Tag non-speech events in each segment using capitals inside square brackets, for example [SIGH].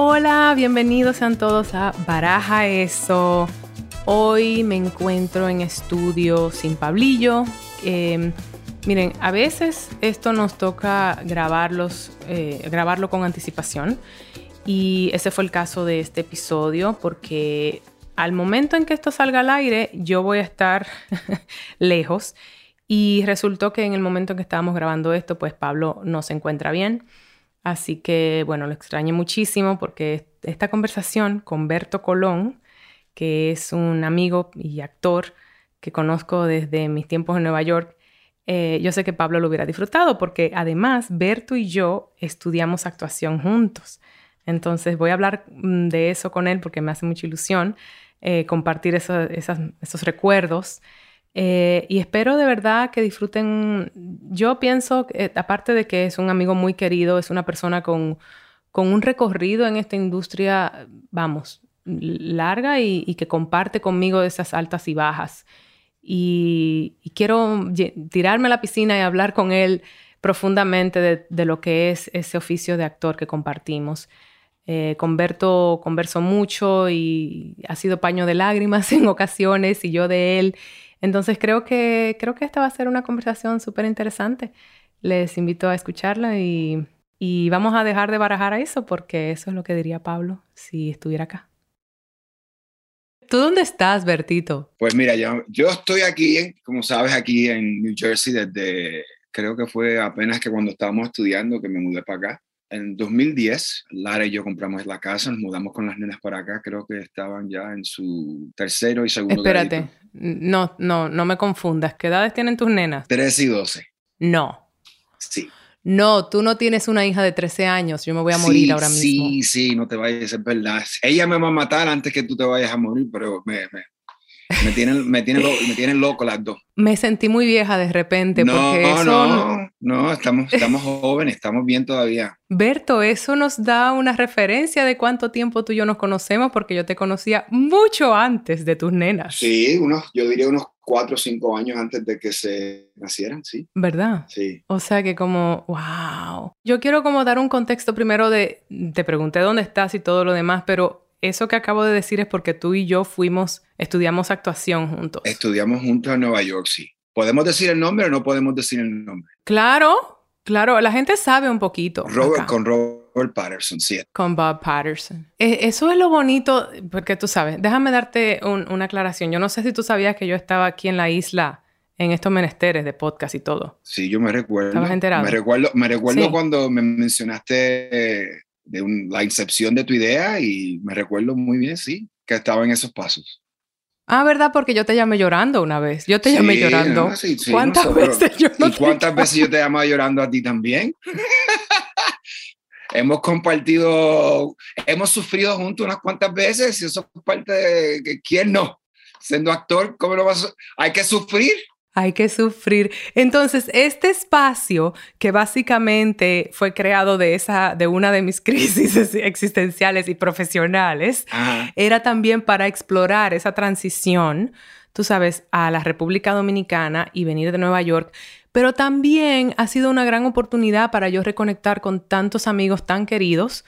Hola, bienvenidos sean todos a Baraja Eso. Hoy me encuentro en estudio sin Pablillo. Em, miren, a veces esto nos toca grabarlos, eh, grabarlo con anticipación. Y ese fue el caso de este episodio porque al momento en que esto salga al aire, yo voy a estar [LAUGHS] lejos. Y resultó que en el momento en que estábamos grabando esto, pues Pablo no se encuentra bien. Así que, bueno, lo extrañé muchísimo porque esta conversación con Berto Colón, que es un amigo y actor que conozco desde mis tiempos en Nueva York, eh, yo sé que Pablo lo hubiera disfrutado porque además Berto y yo estudiamos actuación juntos. Entonces voy a hablar mm, de eso con él porque me hace mucha ilusión eh, compartir esos recuerdos. Eh, y espero de verdad que disfruten. Yo pienso, eh, aparte de que es un amigo muy querido, es una persona con, con un recorrido en esta industria, vamos, larga y, que comparte conmigo esas altas y bajas. Y, quiero tirarme a la piscina y hablar con él profundamente de, lo que es ese oficio de actor que compartimos. Eh, converto, converso mucho y ha sido paño de lágrimas [LAUGHS] en ocasiones y yo de él. Entonces creo que, creo que esta va a ser una conversación súper interesante. Les invito a escucharla y, y vamos a dejar de barajar a eso porque eso es lo que diría Pablo si estuviera acá. ¿Tú dónde estás, Bertito? Pues mira, yo, yo estoy aquí, como sabes, aquí en New Jersey desde, creo que fue apenas que cuando estábamos estudiando que me mudé para acá en 2010, Lara y yo compramos la casa, nos mudamos con las nenas para acá, creo que estaban ya en su tercero y segundo Espérate, no, no, no me confundas. ¿Qué edades tienen tus nenas? 13 y 12. No. Sí. No, tú no tienes una hija de 13 años, yo me voy a morir ahora mismo. Sí, sí, no te vayas, es verdad. Ella me va a matar antes que tú te vayas a morir, pero me, me, me tienen, me, tienen, me tienen loco las dos. Me sentí muy vieja de repente. No, porque eso no, no, estamos, estamos jóvenes, estamos bien todavía. Berto, eso nos da una referencia de cuánto tiempo tú y yo nos conocemos, porque yo te conocía mucho antes de tus nenas. Sí, unos, yo diría unos cuatro o cinco años antes de que se nacieran, sí. ¿Verdad? Sí. O sea que como, wow. Yo quiero como dar un contexto primero de, te pregunté dónde estás y todo lo demás, pero eso que acabo de decir es porque tú y yo fuimos, estudiamos actuación juntos. Estudiamos juntos en Nueva York, sí. ¿Podemos decir el nombre o no podemos decir el nombre? Claro, claro, la gente sabe un poquito. Robert, con Robert Patterson, sí. Con Bob Patterson. E, eso es lo bonito, porque tú sabes, déjame darte una aclaración. Yo no sé si tú sabías que yo estaba aquí en la isla en estos menesteres de podcast y todo. Sí, yo me recuerdo. ¿Estabas enterado? Me recuerdo, me recuerdo cuando me mencionaste de la incepción de tu idea y me recuerdo muy bien, sí, que estaba en esos pasos. Ah, ¿verdad? Porque yo te llamé llorando una vez. Yo te llamé llorando. ¿Cuántas veces yo ¿Y cuántas veces yo te llamado llorando a ti también? [LAUGHS] hemos compartido, hemos sufrido juntos unas cuantas veces y eso es parte de quién no. Siendo actor, ¿cómo lo vas a... Hay que sufrir. Hay que sufrir. Entonces, este espacio que básicamente fue creado de esa, de una de mis [LAUGHS] crisis existenciales y profesionales, era también para explorar esa transición, tú sabes, a la República Dominicana y venir de Nueva York, pero también ha sido una gran oportunidad para yo reconectar con tantos amigos tan queridos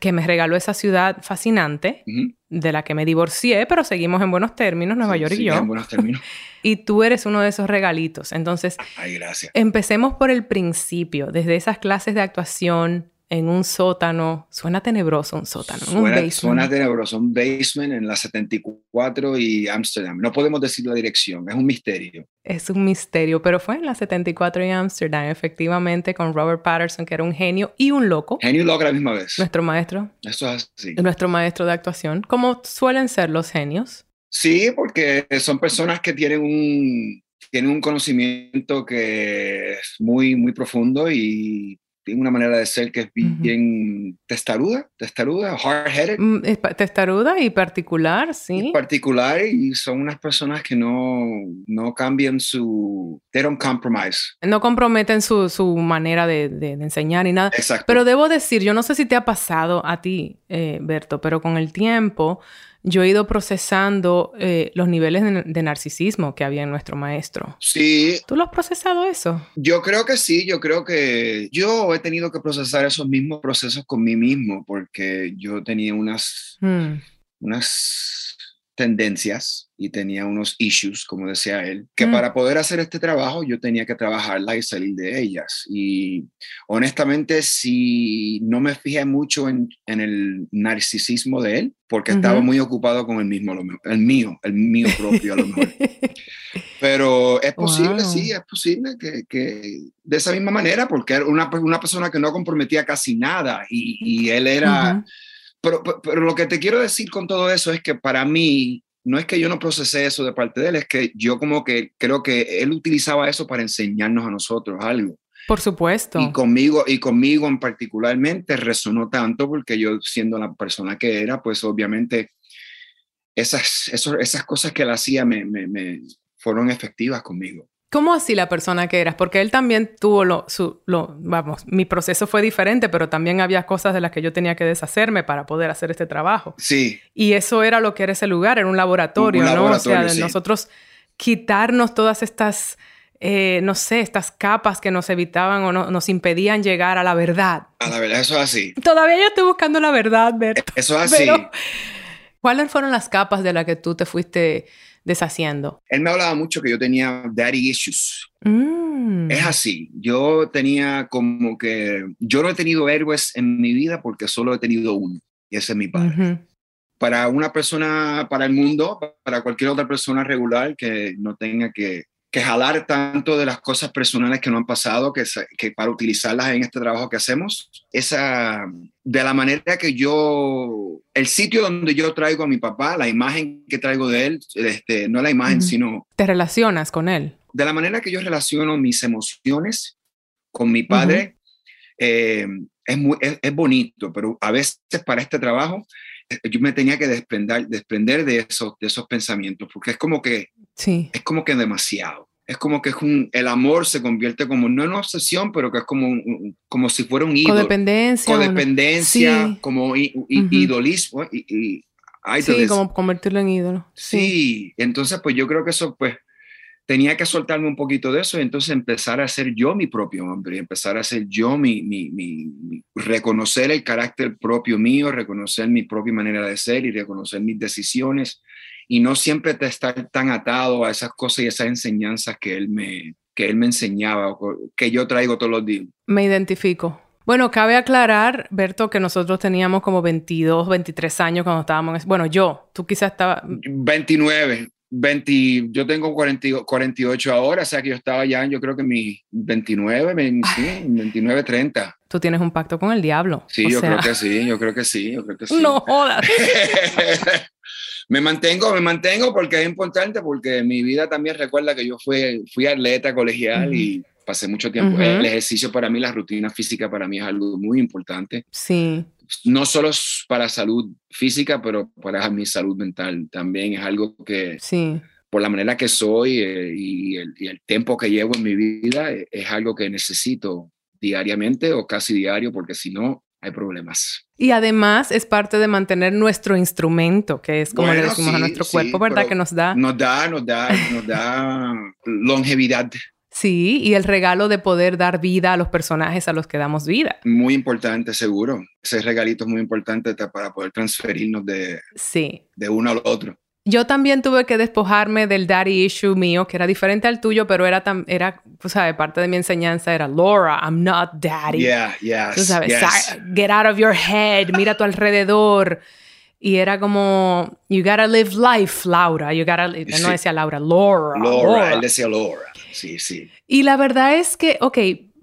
que me regaló esa ciudad fascinante, de la que me divorcié, pero seguimos en buenos términos, Nueva York y yo. En buenos términos. [LAUGHS] y tú eres uno de esos regalitos. Entonces, Ay, gracias. empecemos por el principio, desde esas clases de actuación, en un sótano. Suena tenebroso un sótano, suena, un basement. Suena tenebroso, un basement en la 74 y Amsterdam. No podemos decir la dirección, es un misterio. Es un misterio, pero fue en la 74 y Amsterdam, efectivamente, con Robert Patterson, que era un genio y un loco. Genio y loco a la misma vez. Nuestro maestro. Eso es así. Nuestro maestro de actuación, como suelen ser los genios. Sí, porque son personas que tienen un, tienen un conocimiento que es muy, muy profundo y tiene una manera de ser que es bien testaruda, testaruda, hard-headed. Mm, testaruda y particular, sí. particular y son unas personas que no, no cambian su... They don't compromise. No comprometen su, su manera de, de, enseñar ni nada. Exacto. Pero debo decir, yo no sé si te ha pasado a ti, eh, Berto, pero con el tiempo yo he ido procesando eh, los niveles de, narcisismo que había en nuestro maestro. Sí. ¿Tú lo has procesado eso? Yo creo que sí, yo creo que yo he tenido que procesar esos mismos procesos con mí mismo porque yo tenía unas, hmm. unas tendencias y tenía unos issues, como decía él, que hmm. para poder hacer este trabajo yo tenía que trabajarlas y salir de ellas. Y honestamente, si no me fijé mucho en, en el narcisismo de él, porque estaba muy ocupado con el mismo, el mío, el mío propio a lo mejor. [LAUGHS] Pero es posible, sí, es posible que, que, de esa misma manera, porque era una, una persona que no comprometía casi nada y, y él era... pero, pero, lo que te quiero decir con todo eso es que para mí, no es que yo no procesé eso de parte de él, es que yo como que creo que él utilizaba eso para enseñarnos a nosotros algo. Por supuesto. Y conmigo, y conmigo en particularmente resonó tanto porque yo siendo la persona que era, pues obviamente esas, esas cosas que él hacía me, me, me, fueron efectivas conmigo. ¿Cómo así la persona que eras? Porque él también tuvo lo, su, lo, vamos, mi proceso fue diferente, pero también había cosas de las que yo tenía que deshacerme para poder hacer este trabajo. Sí. Y eso era lo que era ese lugar, era un laboratorio, un, ¿no? o sea, de nosotros quitarnos todas estas, eh, no sé, estas capas que nos evitaban o no, nos impedían llegar a la verdad. A la verdad, eso es así. Todavía yo estoy buscando la verdad, Berto. Eso es así. ¿Cuáles fueron las capas de las que tú te fuiste deshaciendo? Él me hablaba mucho que yo tenía daddy issues. Mm. Es así. Yo tenía como que, yo no he tenido héroes en mi vida porque solo he tenido uno, y ese es mi padre. Para una persona, para el mundo, para cualquier otra persona regular que no tenga que que jalar tanto de las cosas personales que no han pasado, que, que para utilizarlas en este trabajo que hacemos, esa, de la manera que yo, el sitio donde yo traigo a mi papá, la imagen que traigo de él, este, no la imagen, sino... ¿Te relacionas con él? De la manera que yo relaciono mis emociones con mi padre, eh, es, muy, es, bonito, pero a veces para este trabajo eh, yo me tenía que desprender, desprender de, esos, de esos pensamientos, porque es como que Sí. Es como que demasiado. Es como que es un, el amor se convierte como, no en una obsesión, pero que es como, como si fuera un ídolo. Codependencia. Codependencia, como idolismo. Y, sí, como convertirlo en ídolo. Sí. entonces pues yo creo que eso pues tenía que soltarme un poquito de eso y entonces empezar a ser yo mi propio hombre, empezar a ser yo mi, mi, mi, reconocer el carácter propio mío, reconocer mi propia manera de ser y reconocer mis decisiones y no siempre te estar tan atado a esas cosas y esas enseñanzas que él me, que él me enseñaba, que yo traigo todos los días. Me identifico. Bueno, cabe aclarar, Berto, que nosotros teníamos como 22, 23 años cuando estábamos en... Bueno, yo, tú quizás estabas... 29, 20, yo tengo 40, 48 ahora, o sea que yo estaba ya, yo creo que mi 29, 29, 30. Tú tienes un pacto con el diablo. Sí, yo creo que sí, yo creo que sí, yo creo que sí. [LAUGHS] No jodas. [LAUGHS] me mantengo, me mantengo porque es importante, porque mi vida también recuerda que yo fui, fui atleta colegial y pasé mucho tiempo. El ejercicio para mí, la rutina física para mí es algo muy importante. Sí. No solo para salud física, pero para mi salud mental también es algo que, sí. por la manera que soy eh, y, el, y, el, tiempo que llevo en mi vida, eh, es algo que necesito diariamente o casi diario, porque si no, hay problemas. Y además es parte de mantener nuestro instrumento, que es como le decimos a nuestro cuerpo, ¿verdad? Que nos da... Nos da, nos da, nos da longevidad. Sí, y el regalo de poder dar vida a los personajes a los que damos vida. Muy importante, seguro. Ese regalito es muy importante para poder transferirnos de, sí. de uno al otro. Yo también tuve que despojarme del daddy issue mío, que era diferente al tuyo, pero era, tan, era pues, ¿sabes? Parte de mi enseñanza era, Laura, I'm not daddy. Yeah, yes, Tú sabes, yes. get out of your head, mira a tu alrededor. Y era como, you gotta live life, Laura. You gotta, sí. no decía Laura, Laura. Laura, Laura. él decía Laura. Sí, sí. Y la verdad es que, ok,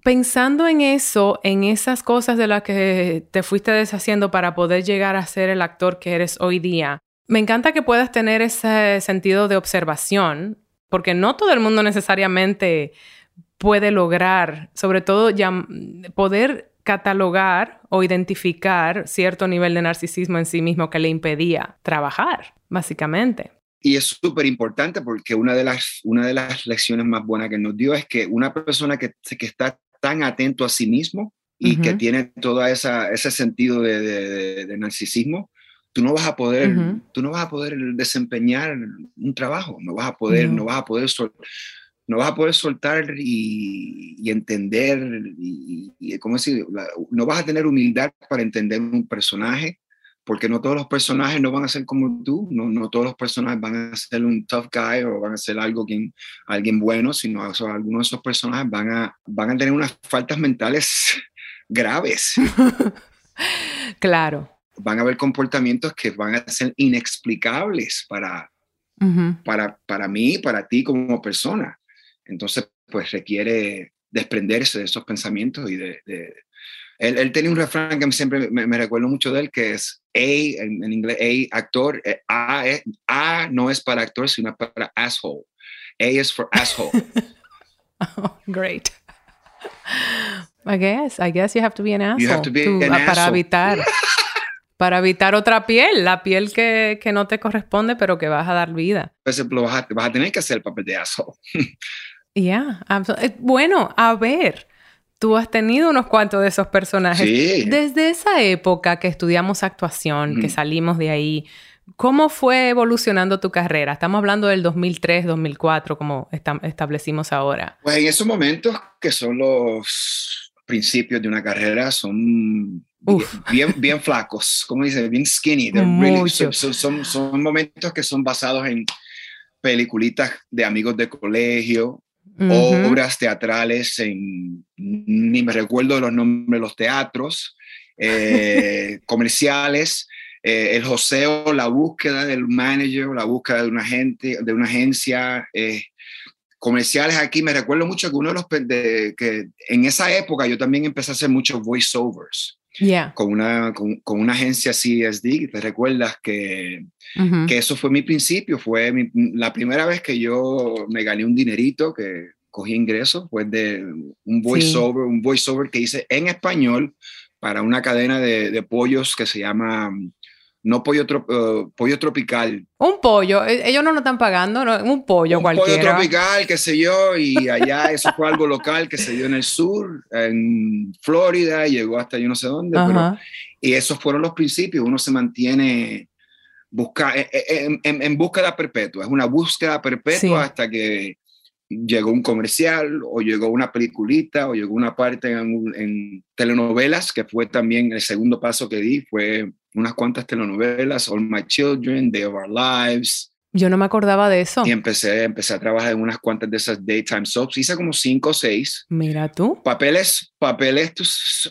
pensando en eso, en esas cosas de las que te fuiste deshaciendo para poder llegar a ser el actor que eres hoy día, me encanta que puedas tener ese sentido de observación, porque no todo el mundo necesariamente puede lograr, sobre todo ya poder catalogar o identificar cierto nivel de narcisismo en sí mismo que le impedía trabajar, básicamente. Y es súper importante porque una de, las, una de las lecciones más buenas que nos dio es que una persona que, que está tan atento a sí mismo y que tiene todo esa, ese sentido de, de, narcisismo, tú no vas a poder, tú no vas a poder desempeñar un trabajo, no vas a poder, no, vas a poder no vas a poder soltar y, entender, y, ¿cómo decir? no vas a tener humildad para entender un personaje, porque no todos los personajes no van a ser como tú, no, no todos los personajes van a ser un tough guy o van a ser algo quien, alguien bueno, sino algunos de esos personajes van a, van a tener unas faltas mentales [LAUGHS] graves. [LAUGHS] claro. Van a haber comportamientos que van a ser inexplicables para, para, para mí, para ti como persona. Entonces, pues requiere desprenderse de esos pensamientos y de... Él, él, tenía un refrán que siempre me, recuerdo mucho de él, que es A, en, inglés, A, actor, eh, A, eh, A no es para actor, sino para asshole. A es for asshole. [LAUGHS] oh, great. I guess, I guess you have to be an asshole. You have to be an asshole. Para evitar. [LAUGHS] para evitar otra piel, la piel que, que, no te corresponde, pero que vas a dar vida. Pues vas a, vas a tener que hacer el papel de asshole. Ya, yeah, bueno, a ver, tú has tenido unos cuantos de esos personajes. Sí. Desde esa época que estudiamos actuación, que salimos de ahí, ¿cómo fue evolucionando tu carrera? Estamos hablando del 2003, 2004, como establecimos ahora. Pues en esos momentos, que son los principios de una carrera, son bien, bien, flacos, como dice, bien skinny. son, son momentos que son basados en peliculitas de amigos de colegio, obras teatrales en, ni me recuerdo los nombres de los teatros, eh, [LAUGHS] comerciales, eh, el joseo, la búsqueda del manager, la búsqueda de una, gente, de una agencia, eh, comerciales aquí. Me recuerdo mucho que uno de los, que en esa época yo también empecé a hacer muchos voiceovers. Con, una, con, con, una agencia CSD, te recuerdas que, que eso fue mi principio, fue la primera vez que yo me gané un dinerito, que cogí ingresos, fue de un voiceover, un voiceover que hice en español para una cadena de, de pollos que se llama no pollo, eh, pollo tropical. Un pollo, e, ellos no nos están pagando, un pollo un pollo tropical, qué sé yo, y [LAUGHS] allá eso fue algo local que se dio en el sur, en Florida, y llegó hasta yo no sé dónde, y esos fueron los principios, uno se mantiene busca, eh, eh, en, en, búsqueda perpetua, es una búsqueda perpetua hasta que llegó un comercial o llegó una peliculita o llegó una parte en, en, telenovelas, que fue también el segundo paso que di, fue unas cuantas telenovelas, All My Children, Day of Our Lives. Yo no me acordaba de eso. Y empecé, empecé a trabajar en unas cuantas de esas daytime soaps. Hice como cinco o seis. Mira tú. Papeles, papeles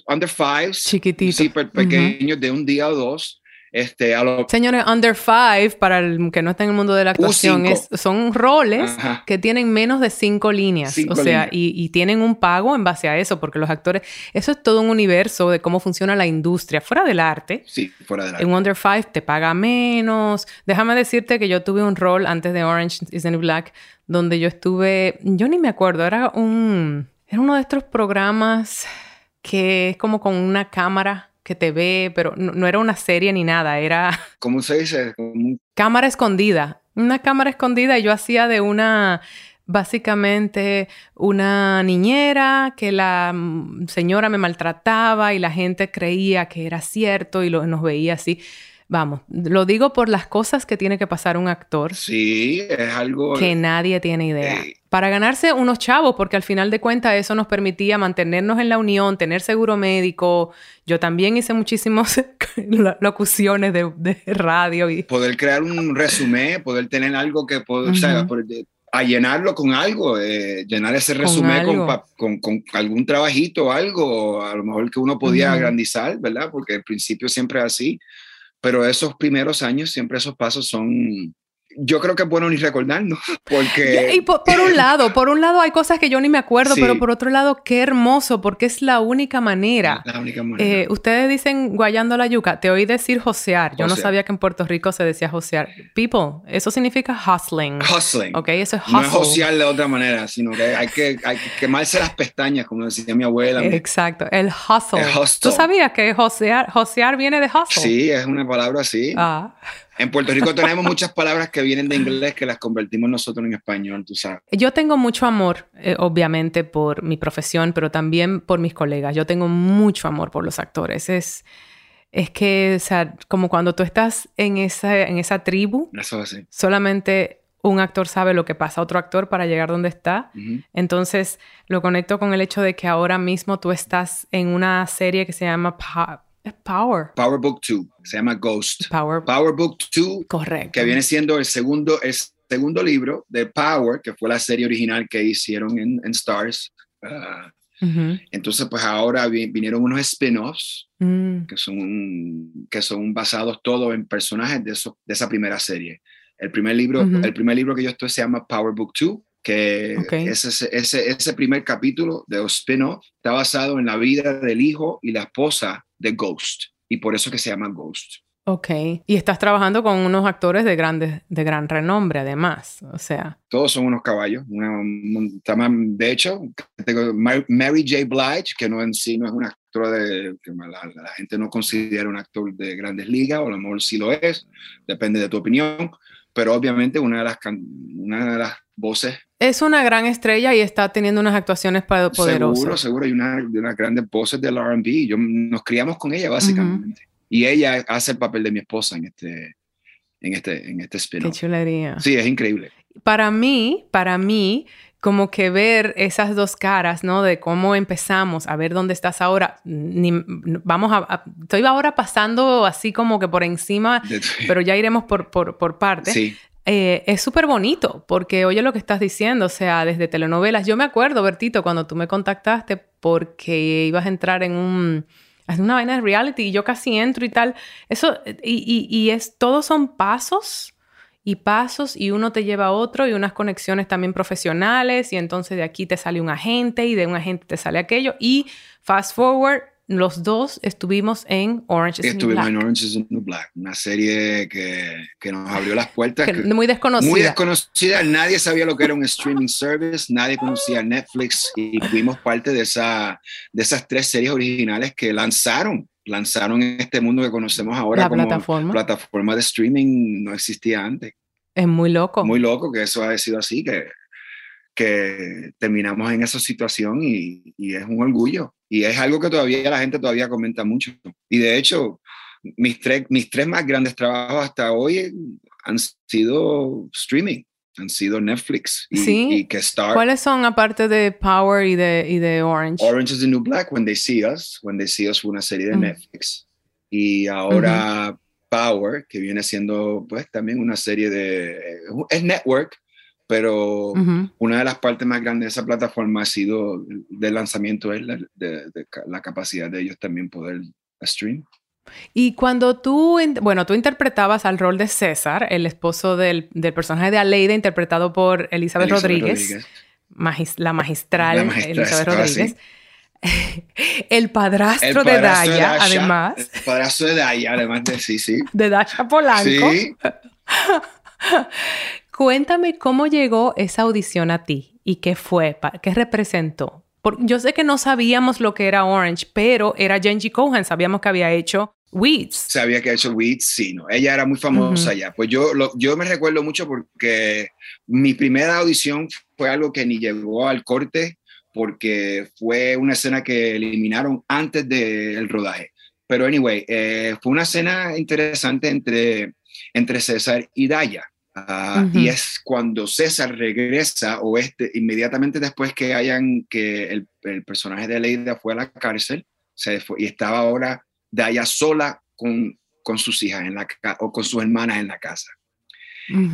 under fives. Chiquititos. Sí, pequeños, de un día o dos. Este, Señores, Under Five, para el que no está en el mundo de la actuación, es, son roles que tienen menos de cinco líneas. o sea, Y, tienen un pago en base a eso, porque los actores, eso es todo un universo de cómo funciona la industria, fuera del arte. Sí, fuera del arte. En Under Five te paga menos. Déjame decirte que yo tuve un rol antes de Orange is the New Black, donde yo estuve, yo ni me acuerdo, era un, era uno de estos programas que es como con una cámara que te ve, pero no, era una serie ni nada, era... ¿Cómo se dice? Cámara escondida. Una cámara escondida y yo hacía de una, básicamente, una niñera que la mm, señora me maltrataba y la gente creía que era cierto y lo, nos veía así. Vamos, lo digo por las cosas que tiene que pasar un actor. Sí, es algo... Que nadie tiene idea. Eh, para ganarse unos chavos, porque al final de cuentas eso nos permitía mantenernos en la unión, tener seguro médico. Yo también hice muchísimas [LAUGHS] locuciones de, radio. Y... Poder crear un resumen, poder tener algo que, o sea, a llenarlo con algo, eh, llenar ese resumen con, con, algún trabajito, algo, a lo mejor que uno podía agrandizar, ¿verdad? Porque al principio siempre es así, pero esos primeros años siempre esos pasos son yo creo que es bueno ni recordarnos, [LAUGHS] porque... Y por, un lado, por un lado hay cosas que yo ni me acuerdo, pero por otro lado, qué hermoso, porque es la única manera. La única manera. Eh, ustedes dicen guayando la yuca, te oí decir josear, yo no sabía que en Puerto Rico se decía josear. People, eso significa hustling. Hustling. Ok, eso es hustle. No es josear de otra manera, sino que hay que, hay que quemarse las pestañas, como decía mi abuela. Exacto, el hustle. El hustle. ¿Tú sabías que josear, josear viene de hustle? Sí, es una palabra así. Ah. En Puerto Rico tenemos muchas palabras que vienen de inglés que las convertimos nosotros en español, tú sabes. Yo tengo mucho amor, eh, obviamente, por mi profesión, pero también por mis colegas. Yo tengo mucho amor por los actores. Es, es que, o sea, como cuando tú estás en esa, en esa tribu, Eso sí. solamente un actor sabe lo que pasa a otro actor para llegar donde está. Entonces, lo conecto con el hecho de que ahora mismo tú estás en una serie que se llama Power. Power Book 2, se llama Ghost. Power, Power Book 2. Correcto. Que viene siendo el segundo, el segundo libro de Power, que fue la serie original que hicieron en, Stars. Ah, entonces, pues ahora vinieron unos spin-offs mm. que, son, que son basados todos en personajes de, eso, de esa primera serie. El primer libro, el primer libro que yo estoy se llama Power Book 2 que ese, ese, ese, primer capítulo de spin-off está basado en la vida del hijo y la esposa de Ghost, y por eso que se llama Ghost. Ok, y estás trabajando con unos actores de, grandes, de gran renombre, además, o sea. Todos son unos caballos. de hecho, tengo Mary J. Blige, que no en sí no es un actor de, que la, gente no considera un actor de grandes ligas, o a lo mejor sí lo es, depende de tu opinión, pero obviamente una de las, una de las voces es una gran estrella y está teniendo unas actuaciones poderosas. Seguro, seguro. Hay una, de unas grandes voces del RB. Yo nos criamos con ella, básicamente. Y ella hace el papel de mi esposa en este, en este, en este spin Qué chulería. Sí, es increíble. Para mí, para mí, como que ver esas dos caras, ¿no? De cómo empezamos a ver dónde estás ahora. vamos a, Estoy ahora pasando así como que por encima, pero ya iremos por, por, por partes. Sí. Eh, es súper bonito porque oye lo que estás diciendo, o sea, desde telenovelas. Yo me acuerdo, Bertito, cuando tú me contactaste porque ibas a entrar en un una vaina de reality y yo casi entro y tal. Eso, y, y, es, todos son pasos y pasos y uno te lleva a otro y unas conexiones también profesionales y entonces de aquí te sale un agente y de un agente te sale aquello y fast forward los dos estuvimos en Orange is the New Black. en Orange is the New Black, una serie que, que nos abrió las puertas. muy desconocida. Muy desconocida. Nadie sabía lo que era un streaming service, nadie conocía Netflix y fuimos parte de, esa, de esas tres series originales que lanzaron. Lanzaron en este mundo que conocemos ahora La como plataforma. plataforma de streaming, no existía antes. Es muy loco. Muy loco que eso haya sido así, que que terminamos en esa situación y, es un orgullo. Y es algo que todavía la gente todavía comenta mucho. Y de hecho, mis tres, mis tres más grandes trabajos hasta hoy han sido streaming, han sido Netflix y, ¿Sí? que Star. ¿Cuáles son aparte de Power y de, y de Orange? Orange is the New Black, When They See Us. When They See Us fue una serie de Netflix. Y ahora Power, que viene siendo pues también una serie de... Es network, pero una de las partes más grandes de esa plataforma ha sido del lanzamiento es la, de, la capacidad de ellos también poder stream. Y cuando tú, bueno, tú interpretabas al rol de César, el esposo del, del personaje de Aleida, interpretado por Elizabeth, Rodríguez, la, magistral Elizabeth Rodríguez. [LAUGHS] el padrastro, de, Daya, además. El padrastro de Daya, además de sí, sí. De Dasha Polanco. Sí. [LAUGHS] Cuéntame cómo llegó esa audición a ti y qué fue, qué representó. Porque yo sé que no sabíamos lo que era Orange, pero era Jenji Cohen, sabíamos que había hecho Weeds. Sabía que había hecho Weeds, sí, no. Ella era muy famosa ya. Pues yo, yo me recuerdo mucho porque mi primera audición fue algo que ni llegó al corte porque fue una escena que eliminaron antes del rodaje. Pero anyway, eh, fue una escena interesante entre, entre César y Daya. Ah, y es cuando César regresa o este, inmediatamente después que hayan que el, el personaje de Leida fue a la cárcel se fue, y estaba ahora de allá sola con, con sus hijas en la, o con sus hermanas en la casa.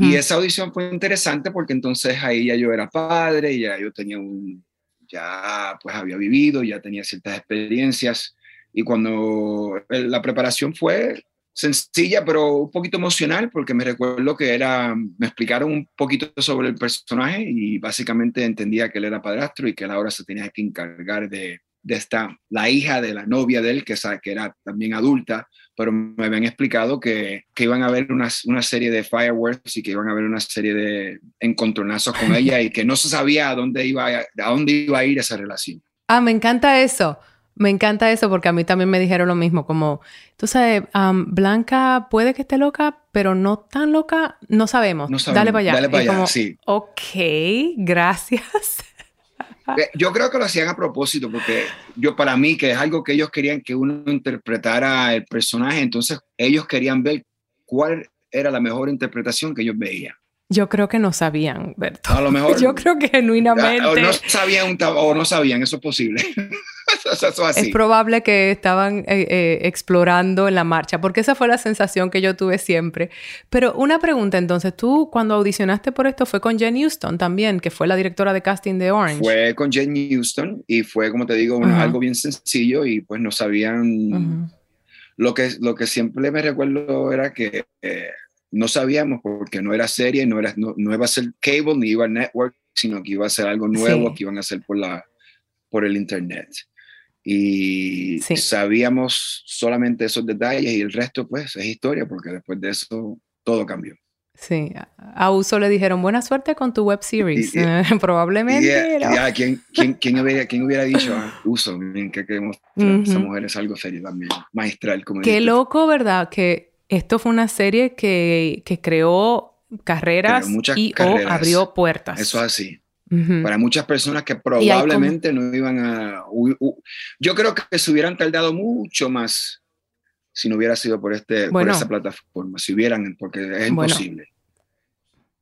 Y esa audición fue interesante porque entonces ahí ya yo era padre, ya yo tenía un, ya pues había vivido, ya tenía ciertas experiencias. Y cuando la preparación fue sencilla, pero un poquito emocional, porque me recuerdo que era, me explicaron un poquito sobre el personaje y básicamente entendía que él era padrastro y que él ahora se tenía que encargar de, de esta, la hija de la novia de él, que, que era también adulta, pero me habían explicado que, que iban a haber una, una, serie de fireworks y que iban a haber una serie de encontronazos con [LAUGHS] ella y que no se sabía a dónde iba a, a dónde iba a ir esa relación. Ah, me encanta eso. Me encanta eso porque a mí también me dijeron lo mismo, como, tú sabes, Blanca puede que esté loca, pero no tan loca, no sabemos. No sabemos. Dale para allá. Dale para allá, sí. Ok, gracias. Eh, yo creo que lo hacían a propósito porque yo para mí que es algo que ellos querían que uno interpretara el personaje, entonces ellos querían ver cuál era la mejor interpretación que ellos veían. Yo creo que no sabían, Berto. A lo mejor. [LAUGHS] Yo creo que genuinamente. O no sabían, o no sabían, eso es posible. [LAUGHS] Es probable que estaban eh, eh, explorando en la marcha, porque esa fue la sensación que yo tuve siempre. Pero una pregunta, entonces, tú cuando audicionaste por esto fue con Jen Houston también, que fue la directora de casting de Orange. Fue con Jen Houston y fue, como te digo, algo bien sencillo y pues no sabían. lo, que, lo que siempre me recuerdo era que. Eh, no sabíamos porque no era serie, no, era, no, iba a ser cable ni iba a network, sino que iba a ser algo nuevo que iban a hacer por, la, por el internet. Y sabíamos solamente esos detalles y el resto pues es historia porque después de eso todo cambió. Sí, a Uso le dijeron buena suerte con tu web series. [LAUGHS] Probablemente. ¿quién, quién, quién, hubiera, ¿quién, hubiera, dicho a Uso que queremos esa mujer es algo serio también, maestral como Qué loco, ¿verdad? Que esto fue una serie que, que creó carreras y o abrió puertas. Eso es así. Para muchas personas que probablemente no iban a... yo creo que se hubieran tardado mucho más si no hubiera sido por, este, por esta plataforma, si hubieran, porque es imposible.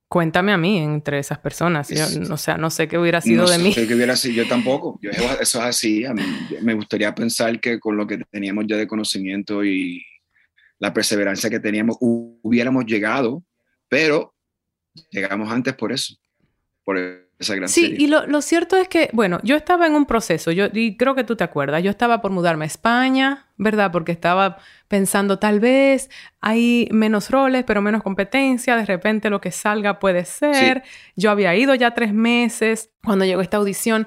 cuéntame a mí entre esas personas. o sea, no sé qué hubiera sido de mí. Sé qué hubiera sido, yo tampoco. eso es así. A mí, me gustaría pensar que con lo que teníamos ya de conocimiento y, la perseverancia que teníamos, hubiéramos llegado, pero llegamos antes por eso, por esa gran Sí, y lo, cierto es que, bueno, yo estaba en un proceso, yo, y creo que tú te acuerdas, yo estaba por mudarme a España, ¿verdad? Porque estaba pensando, tal vez hay menos roles, pero menos competencia, de repente lo que salga puede ser. Yo había ido ya tres meses cuando llegó esta audición,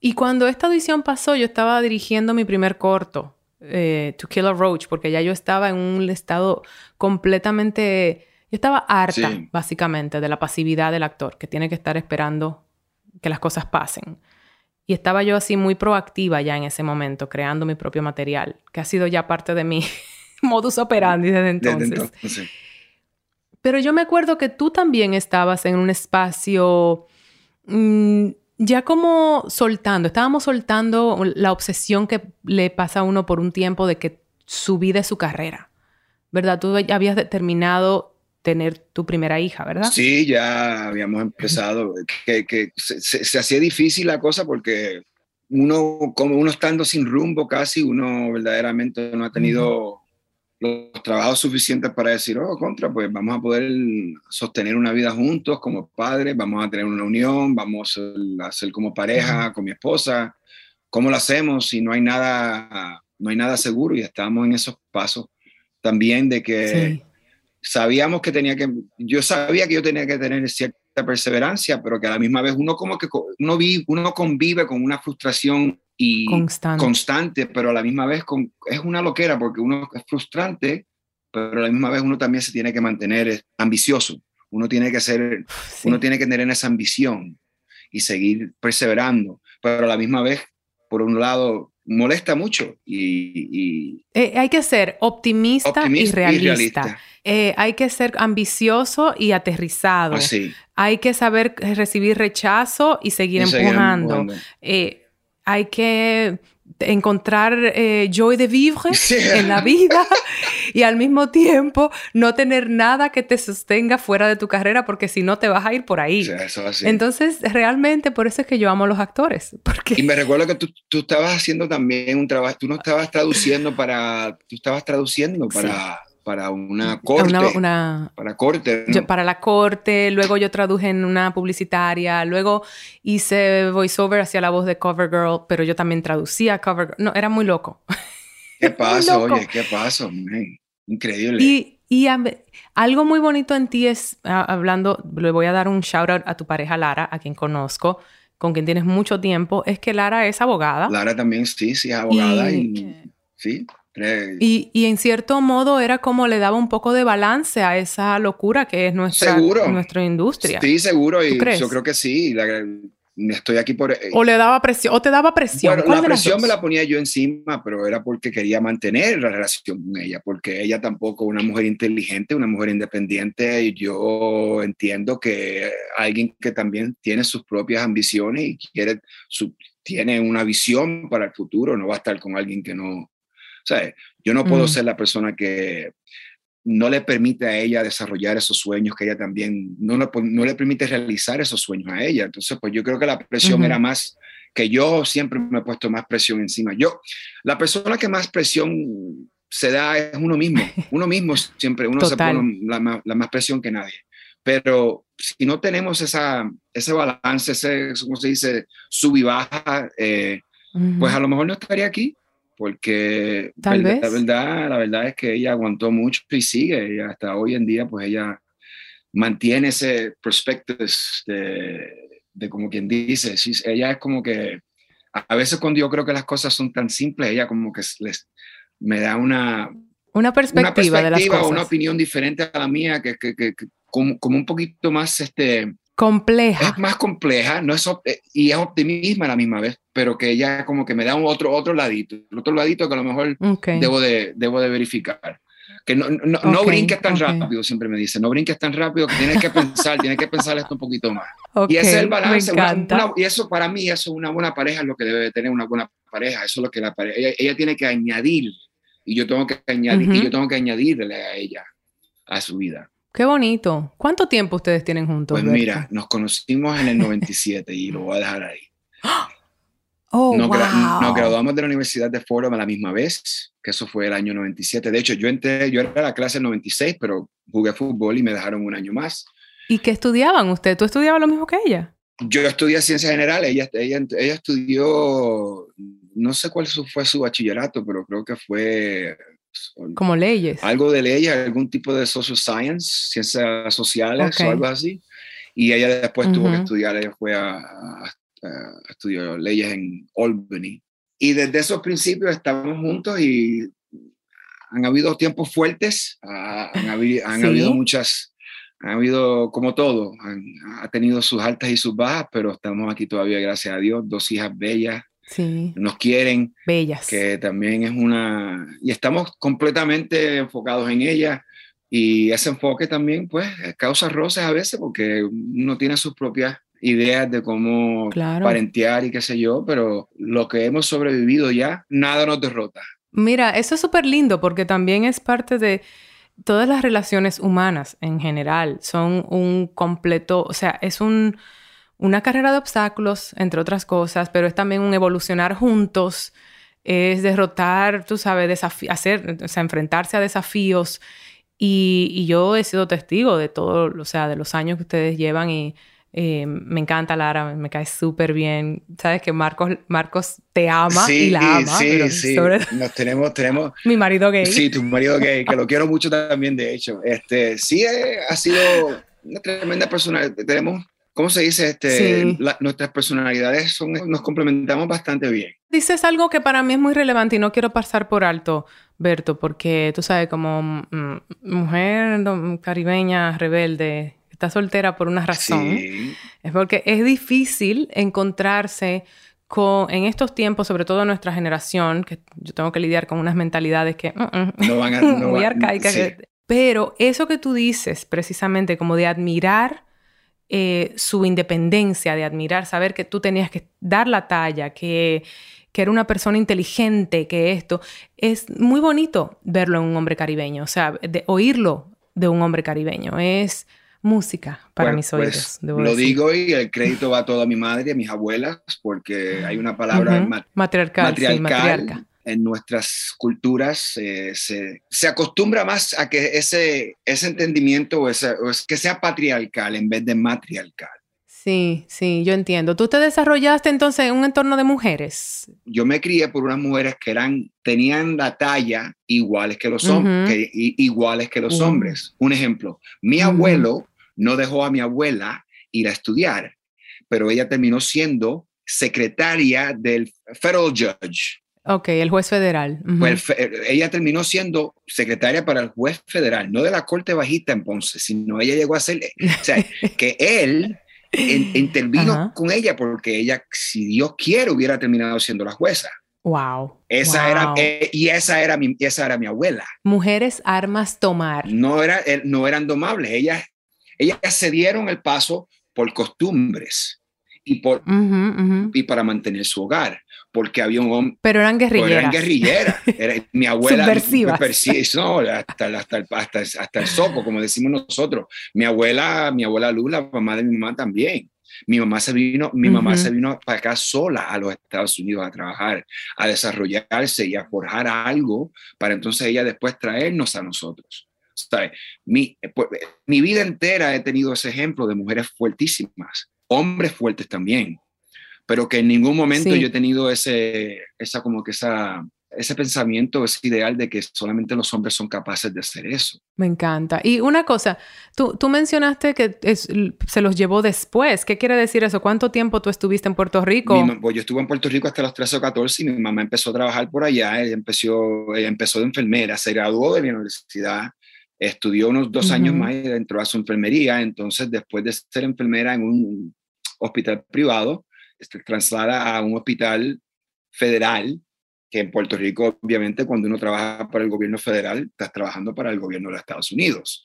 y cuando esta audición pasó, yo estaba dirigiendo mi primer corto. Eh, to Kill a Roach, porque ya yo estaba en un estado completamente... Yo estaba harta, básicamente, de la pasividad del actor, que tiene que estar esperando que las cosas pasen. Y estaba yo así muy proactiva ya en ese momento, creando mi propio material, que ha sido ya parte de mi [LAUGHS] modus operandi desde entonces. Pero yo me acuerdo que tú también estabas en un espacio... Mm, ya como soltando, estábamos soltando la obsesión que le pasa a uno por un tiempo de que su vida es su carrera, ¿verdad? Tú ya habías determinado tener tu primera hija, ¿verdad? Sí, ya habíamos empezado, que, que se, hacía difícil la cosa porque uno, como uno estando sin rumbo casi, uno verdaderamente no ha tenido los trabajos suficientes para decir, oh, contra, pues vamos a poder sostener una vida juntos como padres, vamos a tener una unión, vamos a ser como pareja con mi esposa. ¿Cómo lo hacemos si no hay nada, no hay nada seguro? Y estamos en esos pasos también de que sabíamos que tenía que, yo sabía que yo tenía que tener cierta perseverancia, pero que a la misma vez uno como que uno, vive, uno convive con una frustración y constante. pero a la misma vez con, es una loquera porque uno es frustrante, pero a la misma vez uno también se tiene que mantener ambicioso. Uno tiene que ser, uno tiene que tener esa ambición y seguir perseverando, pero a la misma vez, por un lado, molesta mucho y... Eh, hay que ser optimista, y realista. Eh, hay que ser ambicioso y aterrizado. Hay que saber recibir rechazo y seguir empujando. Eh, hay que encontrar eh, joy de vivre [LAUGHS] en la vida y al mismo tiempo no tener nada que te sostenga fuera de tu carrera porque si no te vas a ir por ahí. Entonces, realmente por eso es que yo amo a los actores. [LAUGHS] Porque... Y me recuerdo que tú, tú estabas haciendo también un trabajo, tú no estabas traduciendo para, tú estabas traduciendo para para una corte. para corte. para la corte, luego yo traduje en una publicitaria, luego hice voiceover hacia la voz de Covergirl, pero yo también traducía Covergirl. No, era muy loco. [LAUGHS] ¿Qué [LAUGHS] pasa? Oye, ¿qué pasa? increíble. Y, y algo muy bonito en ti es, hablando, le voy a dar un shout out a tu pareja Lara, a quien conozco, con quien tienes mucho tiempo, es que Lara es abogada. Lara también sí, sí es abogada y, sí. Y, y, en cierto modo era como le daba un poco de balance a esa locura que es nuestra, nuestra industria. Sí, seguro. Y yo creo que sí. La, estoy aquí por... Eh, o le daba presión, o te daba presión. Bueno, la presión me la ponía yo encima, pero era porque quería mantener la relación con ella, porque ella tampoco una mujer inteligente, una mujer independiente, y yo entiendo que alguien que también tiene sus propias ambiciones y quiere, su, tiene una visión para el futuro, no va a estar con alguien que no... Sea, yo no puedo mm. ser la persona que no le permite a ella desarrollar esos sueños que ella también, no, no, le permite realizar esos sueños a ella. Entonces, pues yo creo que la presión era más, que yo siempre me he puesto más presión encima. Yo, la persona que más presión se da es uno mismo. [LAUGHS] Uno mismo siempre, uno se pone la, más presión que nadie. Pero si no tenemos esa, ese balance, ese, ¿cómo se dice? Sub y baja, eh, pues a lo mejor no estaría aquí porque Tal la, vez. la verdad, la verdad es que ella aguantó mucho y sigue, y hasta hoy en día pues ella mantiene ese perspective de, de como quien dice, ella es como que a veces cuando yo creo que las cosas son tan simples, ella como que les, me da una, una perspectiva, de las cosas. una opinión diferente a la mía, que, que, que, como, como, un poquito más este, compleja. Es más compleja, no es y es optimismo a la misma vez, pero que ella como que me da un otro, otro ladito, otro ladito que a lo mejor debo, de, debo de verificar. Que no, no, no brinques tan rápido, siempre me dice, no brinques tan rápido, que tienes que pensar, tienes que pensar esto un poquito más. y ese es el balance. y eso para mí, eso es una buena pareja, es lo que debe tener una buena pareja, eso es lo que la pareja, ella, tiene que añadir, y yo tengo que añadir, y yo tengo que añadirle a ella, a su vida. Qué bonito. ¿Cuánto tiempo ustedes tienen juntos? Pues mira, nos conocimos en el 97 y lo voy a dejar ahí. [GASPS] Oh, nos, wow. nos, graduamos de la Universidad de Fordham a la misma vez, que eso fue el año 97. De hecho, yo entré, yo era la clase del 96, pero jugué fútbol y me dejaron un año más. ¿Y qué estudiaban ustedes? ¿Tú estudiabas lo mismo que ella? Yo estudié ciencias generales, ella, ella, ella estudió, no sé cuál fue su bachillerato, pero creo que fue como leyes. Algo de leyes, algún tipo de social science, ciencias sociales o algo así. Y ella después tuvo que estudiar, ella fue a, a, a, estudiar leyes en Albany. Y desde esos principios estamos juntos y han habido tiempos fuertes, han, habido, han habido muchas, han habido como todo, han, ha tenido sus altas y sus bajas, pero estamos aquí todavía, gracias a Dios, dos hijas bellas, Sí. nos quieren. Bellas. Que también es una... Y estamos completamente enfocados en ella. Y ese enfoque también, pues, causa roces a veces porque uno tiene sus propias ideas de cómo claro. parentear y qué sé yo, pero lo que hemos sobrevivido ya, nada nos derrota. Mira, eso es súper lindo porque también es parte de todas las relaciones humanas en general. Son un completo, o sea, es un una carrera de obstáculos, entre otras cosas, pero es también un evolucionar juntos, es derrotar, tú sabes, hacer, o sea, enfrentarse a desafíos. Y, y, yo he sido testigo de todo, o sea, de los años que ustedes llevan y eh, me encanta Lara, me, cae súper bien. Sabes que Marcos, Marcos te ama sí, y la ama. Sí, pero sí. sobre... Nos tenemos, tenemos. [LAUGHS] Mi marido gay. Sí, tu marido gay, que lo quiero mucho también, de hecho. Este, sí, eh, ha sido una tremenda persona. Tenemos ¿cómo se dice? Este, Sí. la- nuestras personalidades son, nos complementamos bastante bien. Dices algo que para mí es muy relevante y no quiero pasar por alto, Berto, porque tú sabes, como mm, mujer no, caribeña rebelde, está soltera por una razón, Sí, es porque es difícil encontrarse con, en estos tiempos, sobre todo en nuestra generación, que yo tengo que lidiar con unas mentalidades que... mm, mm, no van a... No [LAUGHS] muy arcaicas. sí. Pero eso que tú dices, precisamente, como de admirar eh, su independencia, de admirar, saber que tú tenías que dar la talla, que, que era una persona inteligente, que esto, es muy bonito verlo en un hombre caribeño, o sea, de oírlo de un hombre caribeño, es música para mis pues, oídos. lo decir. digo y el crédito va todo a mi madre y a mis abuelas, porque hay una palabra matriarcal, sí, matriarca. En nuestras culturas eh, se, se acostumbra más a que ese, ese entendimiento o, ese, o es que sea patriarcal en vez de matriarcal. Sí, sí, yo entiendo. ¿Tú te desarrollaste entonces en un entorno de mujeres? Yo me crié por unas mujeres que eran, tenían la talla iguales que los, hombres, iguales que los hombres. Un ejemplo, mi abuelo no dejó a mi abuela ir a estudiar, pero ella terminó siendo secretaria del federal judge. Ok, el juez federal. Pues ella terminó siendo secretaria para el juez federal, no de la Corte Bajista en Ponce, sino ella llegó a ser, o sea, [LAUGHS] que él intervino con ella porque ella, si Dios quiere, hubiera terminado siendo la jueza. Wow. Esa era, eh, y esa era, mi, esa era mi abuela. Mujeres armas tomar. No, era, eh, no eran domables, ellas, ellas se dieron el paso por costumbres y, por, y para mantener su hogar porque había un hombre. Pero eran guerrilleras. eran guerrilleras. [LAUGHS] mi abuela. Subversivas. no, hasta, hasta, el, hasta, hasta, el soco, como decimos nosotros. Mi abuela, mi abuela Lula, mamá de mi mamá también. Mi mamá se vino, mi mamá se vino para acá sola a los Estados Unidos a trabajar, a desarrollarse y a forjar algo para entonces ella después traernos a nosotros. Mi, eh, pues, mi vida entera he tenido ese ejemplo de mujeres fuertísimas, hombres fuertes también pero que en ningún momento yo he tenido ese, esa como que esa, ese pensamiento, ese ideal de que solamente los hombres son capaces de hacer eso. Me encanta. Y una cosa, tú, tú mencionaste que se los llevó después. ¿Qué quiere decir eso? ¿Cuánto tiempo tú estuviste en Puerto Rico? pues yo estuve en Puerto Rico hasta los 13 o 14 y mi mamá empezó a trabajar por allá. Ella empezó, empezó de enfermera, se graduó de la universidad, estudió unos dos años más y entró a su enfermería. Entonces, después de ser enfermera en un hospital privado, este, traslada a un hospital federal, que en Puerto Rico, obviamente, cuando uno trabaja para el gobierno federal, estás trabajando para el gobierno de los Estados Unidos.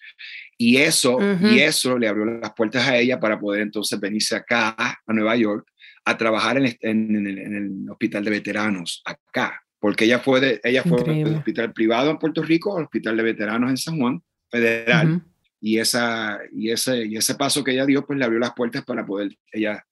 Y eso, y eso le abrió las puertas a ella para poder entonces venirse acá, a Nueva York, a trabajar en, en, el, hospital de veteranos, acá. Porque ella fue, de, ella fue del hospital privado en Puerto Rico al hospital de veteranos en San Juan, federal. y, esa, y, ese, y ese paso que ella dio, pues le abrió las puertas para poder ella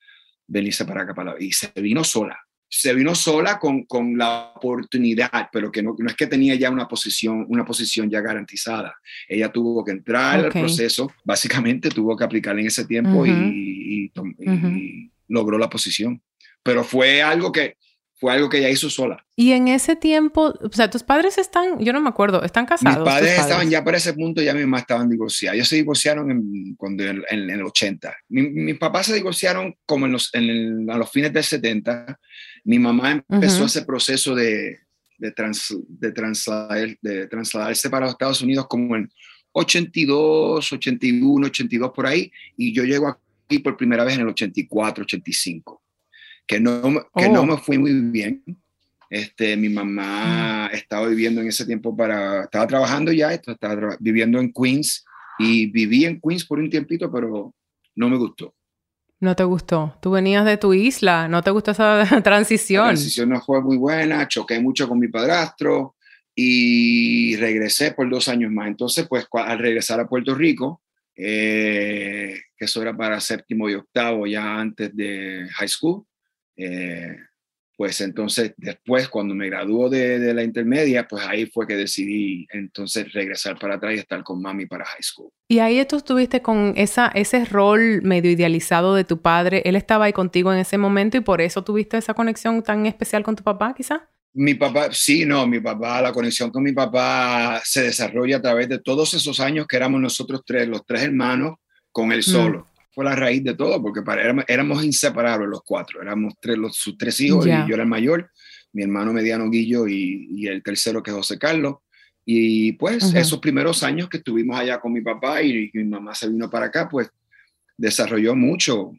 venirse para acá. Para y se vino sola. Se vino sola con, con la oportunidad, pero que no, no, es que tenía ya una posición, una posición ya garantizada. Ella tuvo que entrar al proceso, básicamente tuvo que aplicar en ese tiempo y, logró la posición. Pero fue algo que, fue algo que ella hizo sola. Y en ese tiempo, o sea, tus padres están, yo no me acuerdo, están casados. Mis padres, estaban ya para ese punto, ya mi mamá estaban divorciados. Ellos se divorciaron en, cuando, en, el 80. mis papás se divorciaron como en los, en a los fines del 70. Mi mamá empezó ese proceso de, de, de, trasladar, de trasladarse para los Estados Unidos como en 82, 81, 82 por ahí. Y yo llego aquí por primera vez en el 84, 85 que no, que no oh. me fui muy bien. Este, mi mamá mm. estaba viviendo en ese tiempo para, estaba trabajando ya, estaba viviendo en Queens y viví en Queens por un tiempito, pero no me gustó. No te gustó. Tú venías de tu isla, no te gustó esa [LAUGHS] transición. La transición no fue muy buena, choqué mucho con mi padrastro y regresé por dos años más. Entonces, pues al regresar a Puerto Rico, eh, que eso era para séptimo y octavo, ya antes de high school, eh, pues entonces después cuando me graduó de, la intermedia, pues ahí fue que decidí entonces regresar para atrás y estar con mami para high school. Y ahí tú estuviste con esa, ese rol medio idealizado de tu padre. Él estaba ahí contigo en ese momento y por eso tuviste esa conexión tan especial con tu papá, quizá. Mi papá, sí, no, mi papá, la conexión con mi papá se desarrolla a través de todos esos años que éramos nosotros tres, los tres hermanos, con él mm. Fue la raíz de todo, porque para, éramos, inseparables los cuatro, éramos tres, los, sus tres hijos y yo era el mayor, mi hermano mediano Guillo y, y el tercero que es José Carlos. Y pues esos primeros años que estuvimos allá con mi papá y, mi mamá se vino para acá, pues desarrolló mucho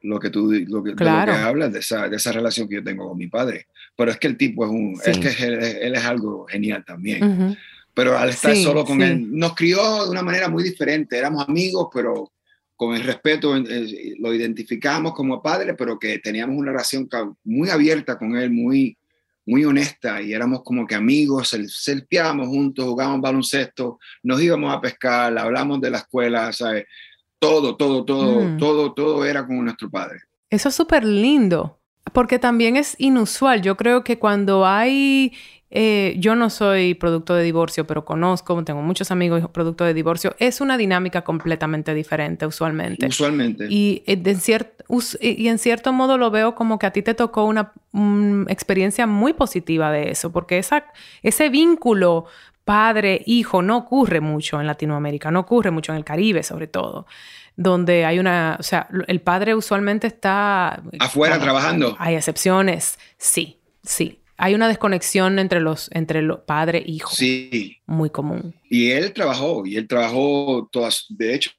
lo que tú lo que, claro. de lo que hablas, de esa, de esa relación que yo tengo con mi padre. Pero es que el tipo es un, es que él, es algo genial también. Pero al estar solo con él, nos crió de una manera muy diferente. Éramos amigos, pero con el respeto lo identificamos como padre, pero que teníamos una relación muy abierta con él, muy, muy honesta y éramos como que amigos, selfiábamos juntos, jugábamos baloncesto, nos íbamos a pescar, hablamos de la escuela, ¿sabes? Todo, todo, todo, mm. todo, todo era con nuestro padre. Eso es súper lindo, porque también es inusual. Yo creo que cuando hay eh, yo no soy producto de divorcio, pero conozco, tengo muchos amigos producto de divorcio, es una dinámica completamente diferente usualmente. Usualmente. Y, eh, y en cierto modo lo veo como que a ti te tocó una experiencia muy positiva de eso, porque esa, ese vínculo padre-hijo no ocurre mucho en Latinoamérica, no ocurre mucho en el Caribe sobre todo donde hay una, o sea, el padre usualmente está afuera trabajando. Hay excepciones, sí, sí hay una desconexión entre los entre los padre e hijo. Sí. Muy común. Y él trabajó, y él trabajó todas, de hecho,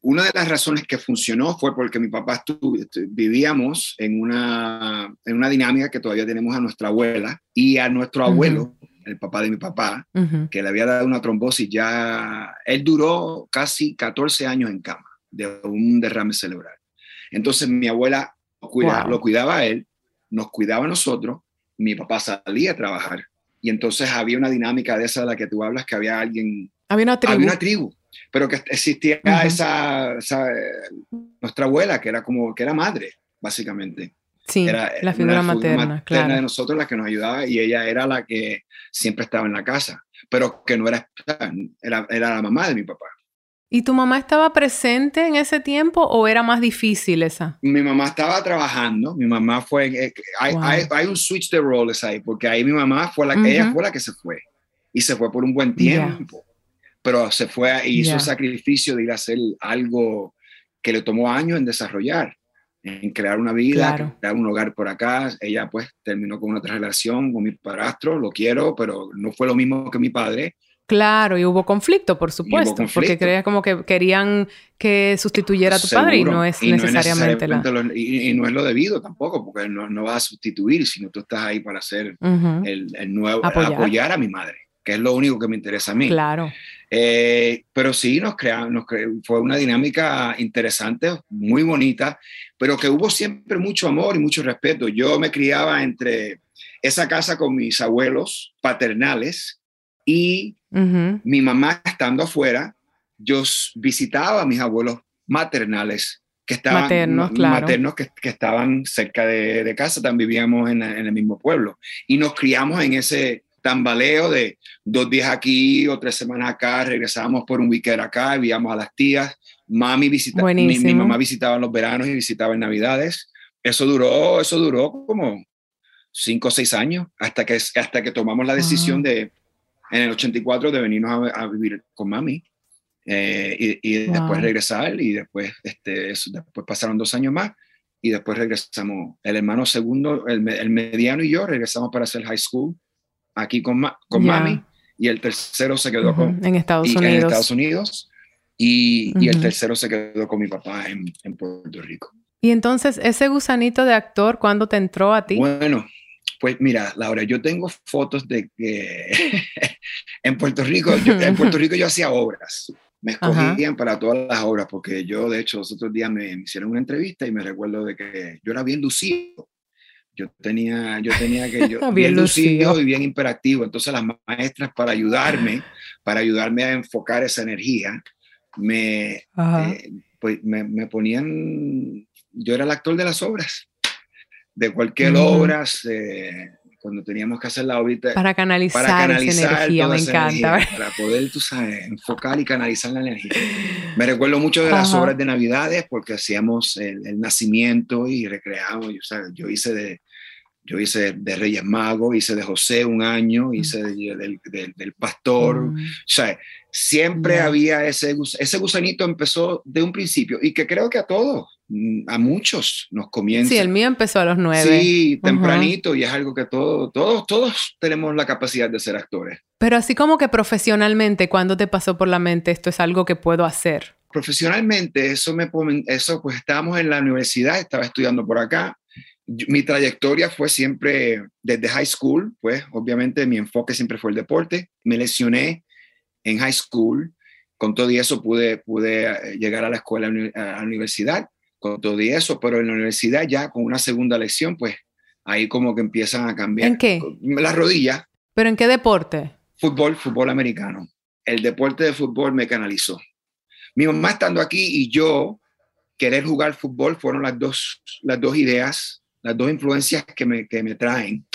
una de las razones que funcionó fue porque mi papá estuvo, este, vivíamos en una, en una dinámica que todavía tenemos a nuestra abuela y a nuestro abuelo, el papá de mi papá, que le había dado una trombosis ya, él duró casi 14 años en cama de un derrame cerebral. Entonces mi abuela lo cuidaba a él, nos cuidaba a nosotros mi papá salía a trabajar. Y entonces había una dinámica de esa de la que tú hablas, que había alguien... Había una tribu. Había una tribu, pero que existía esa, nuestra abuela, que era como, que era madre, básicamente. Sí, era, la figura materna, claro. de nosotros la que nos ayudaba y ella era la que siempre estaba en la casa, pero que no era, era, era la mamá de mi papá. ¿Y tu mamá estaba presente en ese tiempo o era más difícil esa? Mi mamá estaba trabajando, mi mamá fue, eh, hay, hay, un switch de roles ahí, porque ahí mi mamá fue la que, ella fue la que se fue y se fue por un buen tiempo, pero se fue y hizo el sacrificio de ir a hacer algo que le tomó años en desarrollar, en crear una vida, crear un hogar por acá. Ella pues terminó con una otra relación con mi padrastro, lo quiero, pero no fue lo mismo que mi padre Claro, y hubo conflicto, por supuesto, porque creía como que querían que sustituyera a tu padre y no es necesariamente, la... y, no es lo debido tampoco, porque no, no vas a sustituir, sino tú estás ahí para hacer el, nuevo, apoyar. a mi madre, que es lo único que me interesa a mí. Claro. Eh, pero sí, nos, crea, nos fue una dinámica interesante, muy bonita, pero que hubo siempre mucho amor y mucho respeto. Yo me criaba entre esa casa con mis abuelos paternales y mi mamá estando afuera, yo visitaba a mis abuelos maternales que estaban maternos, maternos que, que, estaban cerca de, de casa, también vivíamos en, en, el mismo pueblo y nos criamos en ese tambaleo de dos días aquí o tres semanas acá, regresábamos por un weekend acá, vivíamos a las tías, mami visitaba, mi, mi, mamá visitaba en los veranos y visitaba en navidades. Eso duró, eso duró como cinco o seis años hasta que, hasta que tomamos la decisión ah. de en el 84 de venirnos a, vivir con mami eh, y, después regresar y después, este, después pasaron dos años más y después regresamos, el hermano segundo, el, mediano y yo regresamos para hacer high school aquí con, con mami y el tercero se quedó con, en Estados Unidos. En Estados Unidos y, y, el tercero se quedó con mi papá en, en Puerto Rico. Y entonces, ese gusanito de actor, ¿cuándo te entró a ti? Bueno, pues mira, Laura, yo tengo fotos de que [LAUGHS] en Puerto Rico, en [LAUGHS] Puerto Rico yo hacía obras. Me escogían para todas las obras, porque yo, de hecho, los otros días me, hicieron una entrevista y me recuerdo de que yo era bien lucido. Yo tenía, yo tenía que, yo, [LAUGHS] bien, lucido y bien imperativo. Entonces las maestras para ayudarme, para ayudarme a enfocar esa energía, me, eh, pues me, me ponían, yo era el actor de las obras de cualquier obra, cuando teníamos que hacer la obra. Para canalizar, para canalizar esa energía, me encanta. para poder, tú sabes, enfocar y canalizar la energía. Me recuerdo mucho de las obras de Navidades porque hacíamos el, nacimiento y recreamos. Yo, yo hice de, yo hice de Reyes Magos, hice de José un año, hice del, del, pastor. O sea, siempre había ese, ese gusanito, empezó de un principio y que creo que a todos Mm, a muchos nos comienza. Sí, el mío empezó a los nueve. Sí, tempranito y es algo que todos, todos, todos tenemos la capacidad de ser actores. Pero así como que profesionalmente, ¿cuándo te pasó por la mente esto es algo que puedo hacer? Profesionalmente, eso me, eso pues estábamos en la universidad, estaba estudiando por acá. Mi trayectoria fue siempre desde high school, pues obviamente mi enfoque siempre fue el deporte. Me lesioné en high school, con todo y eso pude, pude eh, llegar a la escuela, a la universidad con todo y eso, pero en la universidad ya con una segunda lección, pues ahí como que empiezan a cambiar. ¿En qué? Las rodillas. ¿Pero en qué deporte? Fútbol, fútbol americano. El deporte de fútbol me canalizó. Mi mamá estando aquí y yo querer jugar fútbol fueron las dos, las dos ideas, las dos influencias que me, que me traen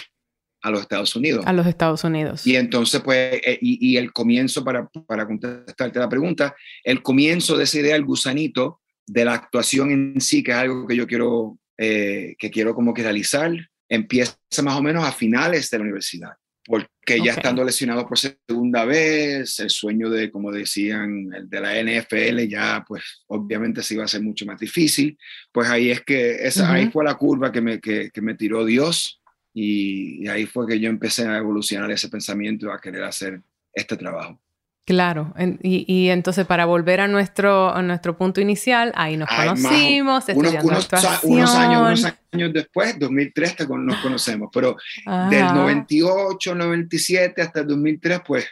a los Estados Unidos. A los Estados Unidos. Y entonces, pues, eh, y, y, el comienzo, para, para contestarte la pregunta, el comienzo de esa idea, el gusanito de la actuación en sí, que es algo que yo quiero, eh, que quiero como que realizar, empieza más o menos a finales de la universidad porque ya estando lesionado por segunda vez, el sueño de, como decían, el de la NFL ya, pues obviamente se iba a ser mucho más difícil, pues ahí es que, esa, ahí fue la curva que me, que, que me tiró Dios y, y, ahí fue que yo empecé a evolucionar ese pensamiento a querer hacer este trabajo. Claro, y, y, entonces para volver a nuestro, a nuestro punto inicial, ahí nos Ay, conocimos, unos, unos, unos, años, unos años después, 2003 nos conocemos, pero Ajá. del 98, 97 hasta el 2003, pues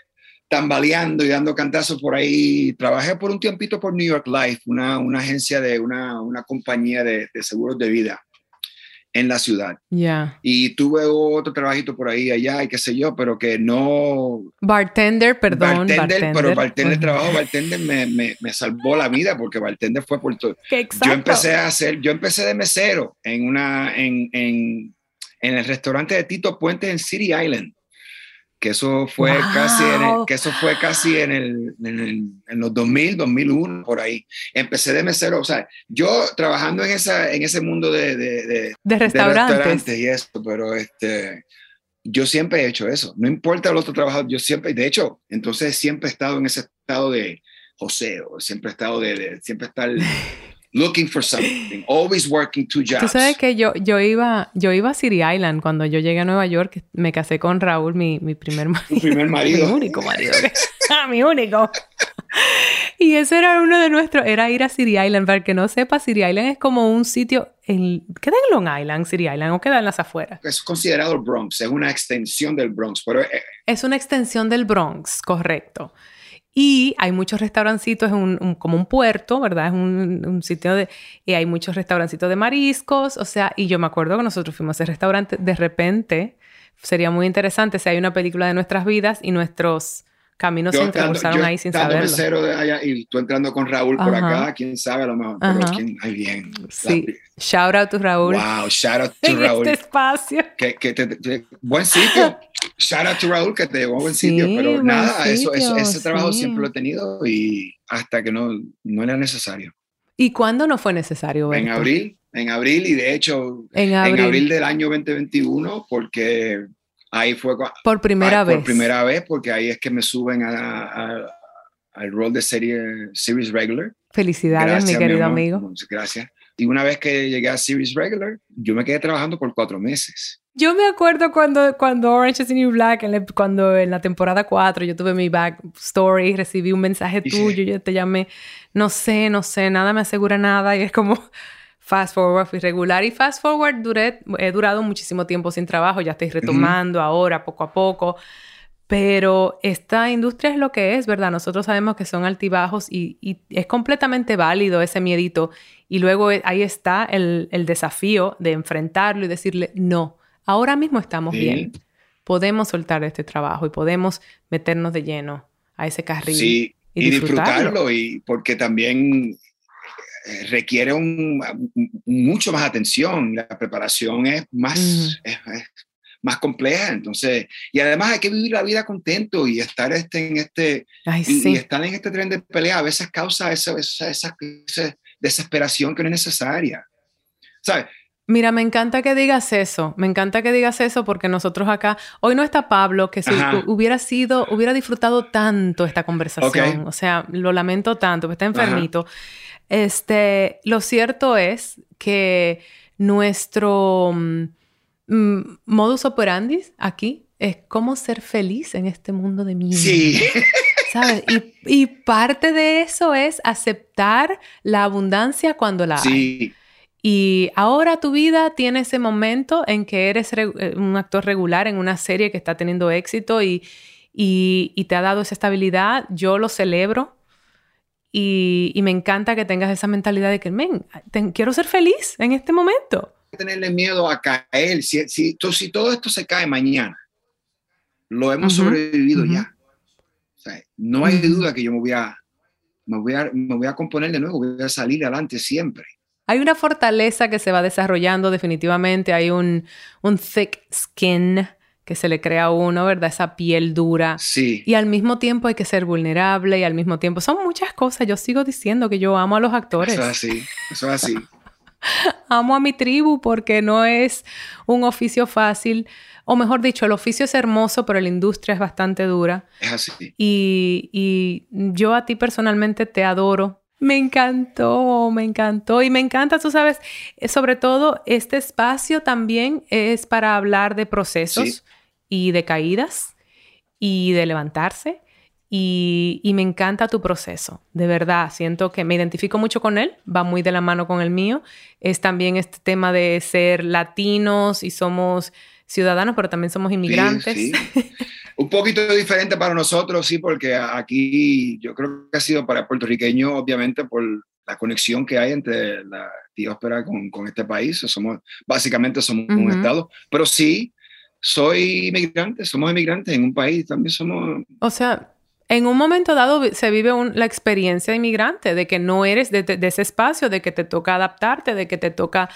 tambaleando y dando cantazos por ahí. Trabajé por un tiempito por New York Life, una, una agencia de una, una compañía de, de seguros de vida en la ciudad. Yeah. Y tuve otro trabajito por ahí, allá, y qué sé yo, pero que no... Bartender, perdón. Bartender, bartender. pero bartender, uh -huh. trabajo bartender me, me, me, salvó la vida porque bartender fue por todo. Yo empecé a hacer, yo empecé de mesero en una, en, en, en el restaurante de Tito Puentes en City Island que eso fue wow. casi en el, que eso fue casi en el, en el, en los 2000 2001 por ahí empecé de mesero o sea yo trabajando en esa en ese mundo de de, de, de restaurantes. restaurantes y eso pero este yo siempre he hecho eso no importa el otro trabajo yo siempre de hecho entonces siempre he estado en ese estado de joseo siempre he estado de, de siempre estar [LAUGHS] looking for something, always working two jobs. Tú sabes que yo, yo, iba, yo iba a City Island cuando yo llegué a Nueva York, me casé con Raúl, mi, mi primer marido. [LAUGHS] Mi primer marido. mi único marido. [LAUGHS] ah, mi único. y ese era uno de nuestros, era ir a City Island. Para el que no sepa, City Island es como un sitio, en, ¿queda en Long Island, City Island, o queda en las afueras? Es considerado el Bronx, es una extensión del Bronx. Pero, eh, es una extensión del Bronx, correcto. Y hay muchos restaurancitos, es un, como un puerto, ¿verdad? Es un, un, sitio de... Y hay muchos restaurancitos de mariscos, o sea, y yo me acuerdo que nosotros fuimos a ese restaurante, de repente, sería muy interesante si hay una película de nuestras vidas y nuestros caminos yo se entrecruzaron ahí sin saberlo. mesero de allá y tú entrando con Raúl Ajá. por acá, quién sabe a lo mejor, pero quién, ay bien. Sí, la... shout out to Raúl. Wow, shout out [LAUGHS] to en Raúl. este espacio. Que, que te, te, buen sitio. [LAUGHS] Shout out to Raúl que te llevó a buen sí, sitio, pero buen nada, sitio, eso, eso, ese trabajo sí. siempre lo he tenido y hasta que no, no era necesario. ¿Y cuándo no fue necesario? Berto? En abril, en abril y de hecho en abril, en abril del año 2021 porque ahí fue por primera ahí, vez. Por primera vez porque ahí es que me suben a, a, al rol de serie Series Regular. Felicidades, Gracias, mi querido mi amigo. Gracias. Y una vez que llegué a Series Regular, yo me quedé trabajando por cuatro meses. Yo me acuerdo cuando, cuando Orange is the New Black, en la, cuando en la temporada 4 yo tuve mi backstory, recibí un mensaje tuyo, sí. yo te llamé, no sé, no sé, nada me asegura nada, y es como fast forward, fui regular y fast forward duré, he durado muchísimo tiempo sin trabajo, ya estoy retomando uh -huh. ahora, poco a poco, pero esta industria es lo que es, ¿verdad? Nosotros sabemos que son altibajos y, y es completamente válido ese miedito, y luego ahí está el, el desafío de enfrentarlo y decirle, no, ahora mismo estamos sí. bien. Podemos soltar este trabajo y podemos meternos de lleno a ese carril. Sí, y, y disfrutarlo. disfrutarlo. Y porque también eh, requiere un, mucho más atención. La preparación es más, mm. es, es más compleja. Entonces, y además hay que vivir la vida contento y estar este, en este, Ay, y, sí. y, estar en este tren de pelea a veces causa esa, esa, esa, esa desesperación que no es necesaria. ¿Sabes? Mira, me encanta que digas eso, me encanta que digas eso porque nosotros acá, hoy no está Pablo, que si hubiera sido, hubiera disfrutado tanto esta conversación, okay. o sea, lo lamento tanto, que está enfermito. Ajá. Este, lo cierto es que nuestro mm, modus operandi aquí es cómo ser feliz en este mundo de mierda. Sí. [LAUGHS] ¿Sabes? Y, y, parte de eso es aceptar la abundancia cuando la sí. hay. Y ahora tu vida tiene ese momento en que eres eh, un actor regular en una serie que está teniendo éxito y, y, y te ha dado esa estabilidad. Yo lo celebro y, y, me encanta que tengas esa mentalidad de que, men, te, quiero ser feliz en este momento. Tenerle miedo a caer. Si, si, si todo esto se cae mañana, lo hemos uh -huh. sobrevivido uh -huh. ya. O sea, no hay duda que yo me voy, a, me, voy a, me voy a componer de nuevo, voy a salir adelante siempre. Hay una fortaleza que se va desarrollando definitivamente, hay un, un thick skin que se le crea a uno, ¿verdad? Esa piel dura. Sí. Y al mismo tiempo hay que ser vulnerable y al mismo tiempo son muchas cosas. Yo sigo diciendo que yo amo a los actores. Eso es así, eso es así. [LAUGHS] amo a mi tribu porque no es un oficio fácil, o mejor dicho, el oficio es hermoso, pero la industria es bastante dura. Es así. Y, y yo a ti personalmente te adoro. Me encantó, me encantó y me encanta, tú sabes, eh, sobre todo este espacio también es para hablar de procesos Sí. Y de caídas y de levantarse. Y, y me encanta tu proceso, de verdad. Siento que me identifico mucho con él, va muy de la mano con el mío. Es también este tema de ser latinos y somos ciudadanos, pero también somos inmigrantes. Sí, sí. [LAUGHS] Un poquito diferente para nosotros, sí, porque aquí yo creo que ha sido para el puertorriqueño, obviamente, por la conexión que hay entre la diáspora con, con este país. Somos, básicamente somos un Ujú. estado, pero sí, soy inmigrante, somos inmigrantes en un país, también somos... O sea, en un momento dado se vive un- la experiencia de inmigrante, de que no eres de, ese espacio, de que te toca adaptarte, de que te toca...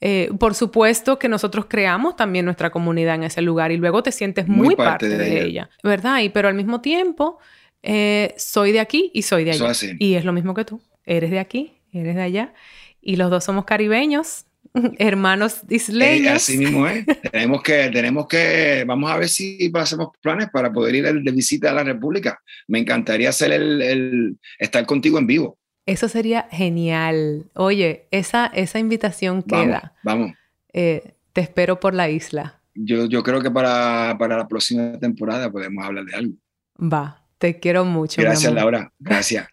eh, por supuesto que nosotros creamos también nuestra comunidad en ese lugar y luego te sientes muy, Muy parte, parte de, de ella. ella. ¿verdad? Y pero al mismo tiempo eh, soy de aquí y soy de allá. Y es lo mismo que tú. Eres de aquí, eres de allá. Y los dos somos caribeños, [LAUGHS] hermanos Eh, isleños. así mismo es. [LAUGHS] tenemos que, tenemos que, vamos a ver si hacemos planes para poder ir de visita a la República. Me encantaría hacer el, el- estar contigo en vivo. Eso sería genial. Oye, esa, esa invitación queda. vamos. Eh, te espero por la isla. Yo, yo creo que para, para la próxima temporada podemos hablar de algo. Va, te quiero mucho. Gracias. Laura. Gracias.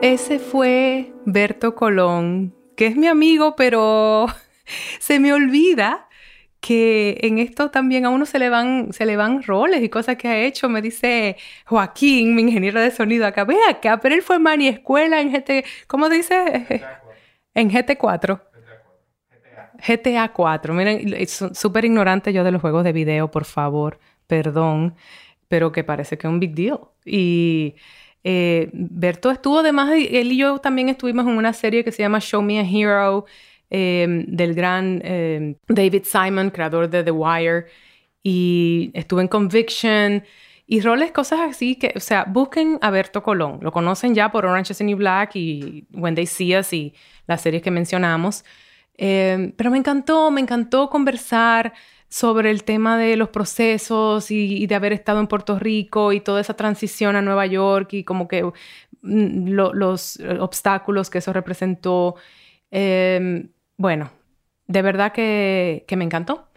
Ese fue Berto Colón, que es mi amigo, pero [LAUGHS] se me olvida que en esto también a uno se le van, se le van roles y cosas que ha hecho. Me dice Joaquín, mi ingeniero de sonido acá, ve acá, pero él fue mani escuela en GT, ¿cómo dice? En GT4. GTA 4. Miren, súper ignorante yo de los juegos de video, por favor, perdón, pero que parece que es un big deal. Y eh, Berto estuvo, además, él y yo también estuvimos en una serie que se llama Show Me a Hero, eh, del gran eh, David Simon, creador de The Wire, y estuve en Conviction. Y roles, cosas así que, o sea, busquen a Berto Colón. Lo conocen ya por Orange is the New Black y When They See Us y las series que mencionamos. Eh, pero me encantó, me encantó conversar sobre el tema de los procesos y, de haber estado en Puerto Rico y toda esa transición a Nueva York y como que mm, lo- los obstáculos que eso representó. Eh, bueno, de verdad que, que me encantó.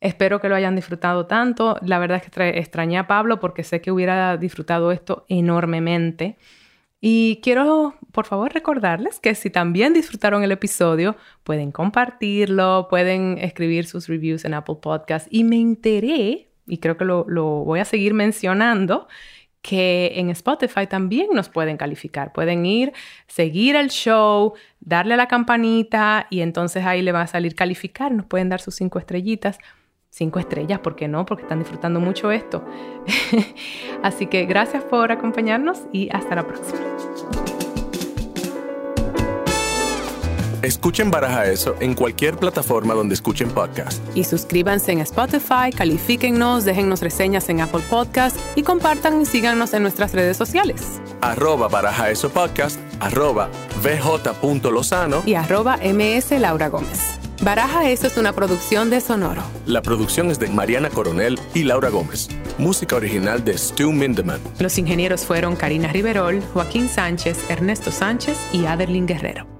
Espero que lo hayan disfrutado tanto. La verdad es que tra- extrañé a Pablo porque sé que hubiera disfrutado esto enormemente. Y quiero, por favor, recordarles que si también disfrutaron el episodio, pueden compartirlo, pueden escribir sus reviews en Apple Podcast. Y me enteré, y creo que lo, lo voy a seguir mencionando, que en Spotify también nos pueden calificar. Pueden ir, seguir el show, darle a la campanita y entonces ahí le va a salir calificar. Nos pueden dar sus cinco estrellitas. Cinco estrellas, ¿por qué no? Porque están disfrutando mucho esto. [LAUGHS] Así que gracias por acompañarnos y hasta la próxima. Escuchen Baraja Eso en cualquier plataforma donde escuchen podcast. Y suscríbanse en Spotify, califíquennos, déjennos reseñas en Apple Podcast y compartan y síganos en nuestras redes sociales. Arroba Baraja Eso Podcast, arroba vj.lozano. Y arroba MS Laura Gómez. Baraja Eso es una producción de Sonoro. La producción es de Mariana Coronel y Laura Gómez. Música original de Stu Mindeman. Los ingenieros fueron Karina Riverol, Joaquín Sánchez, Ernesto Sánchez y Aderlin Guerrero.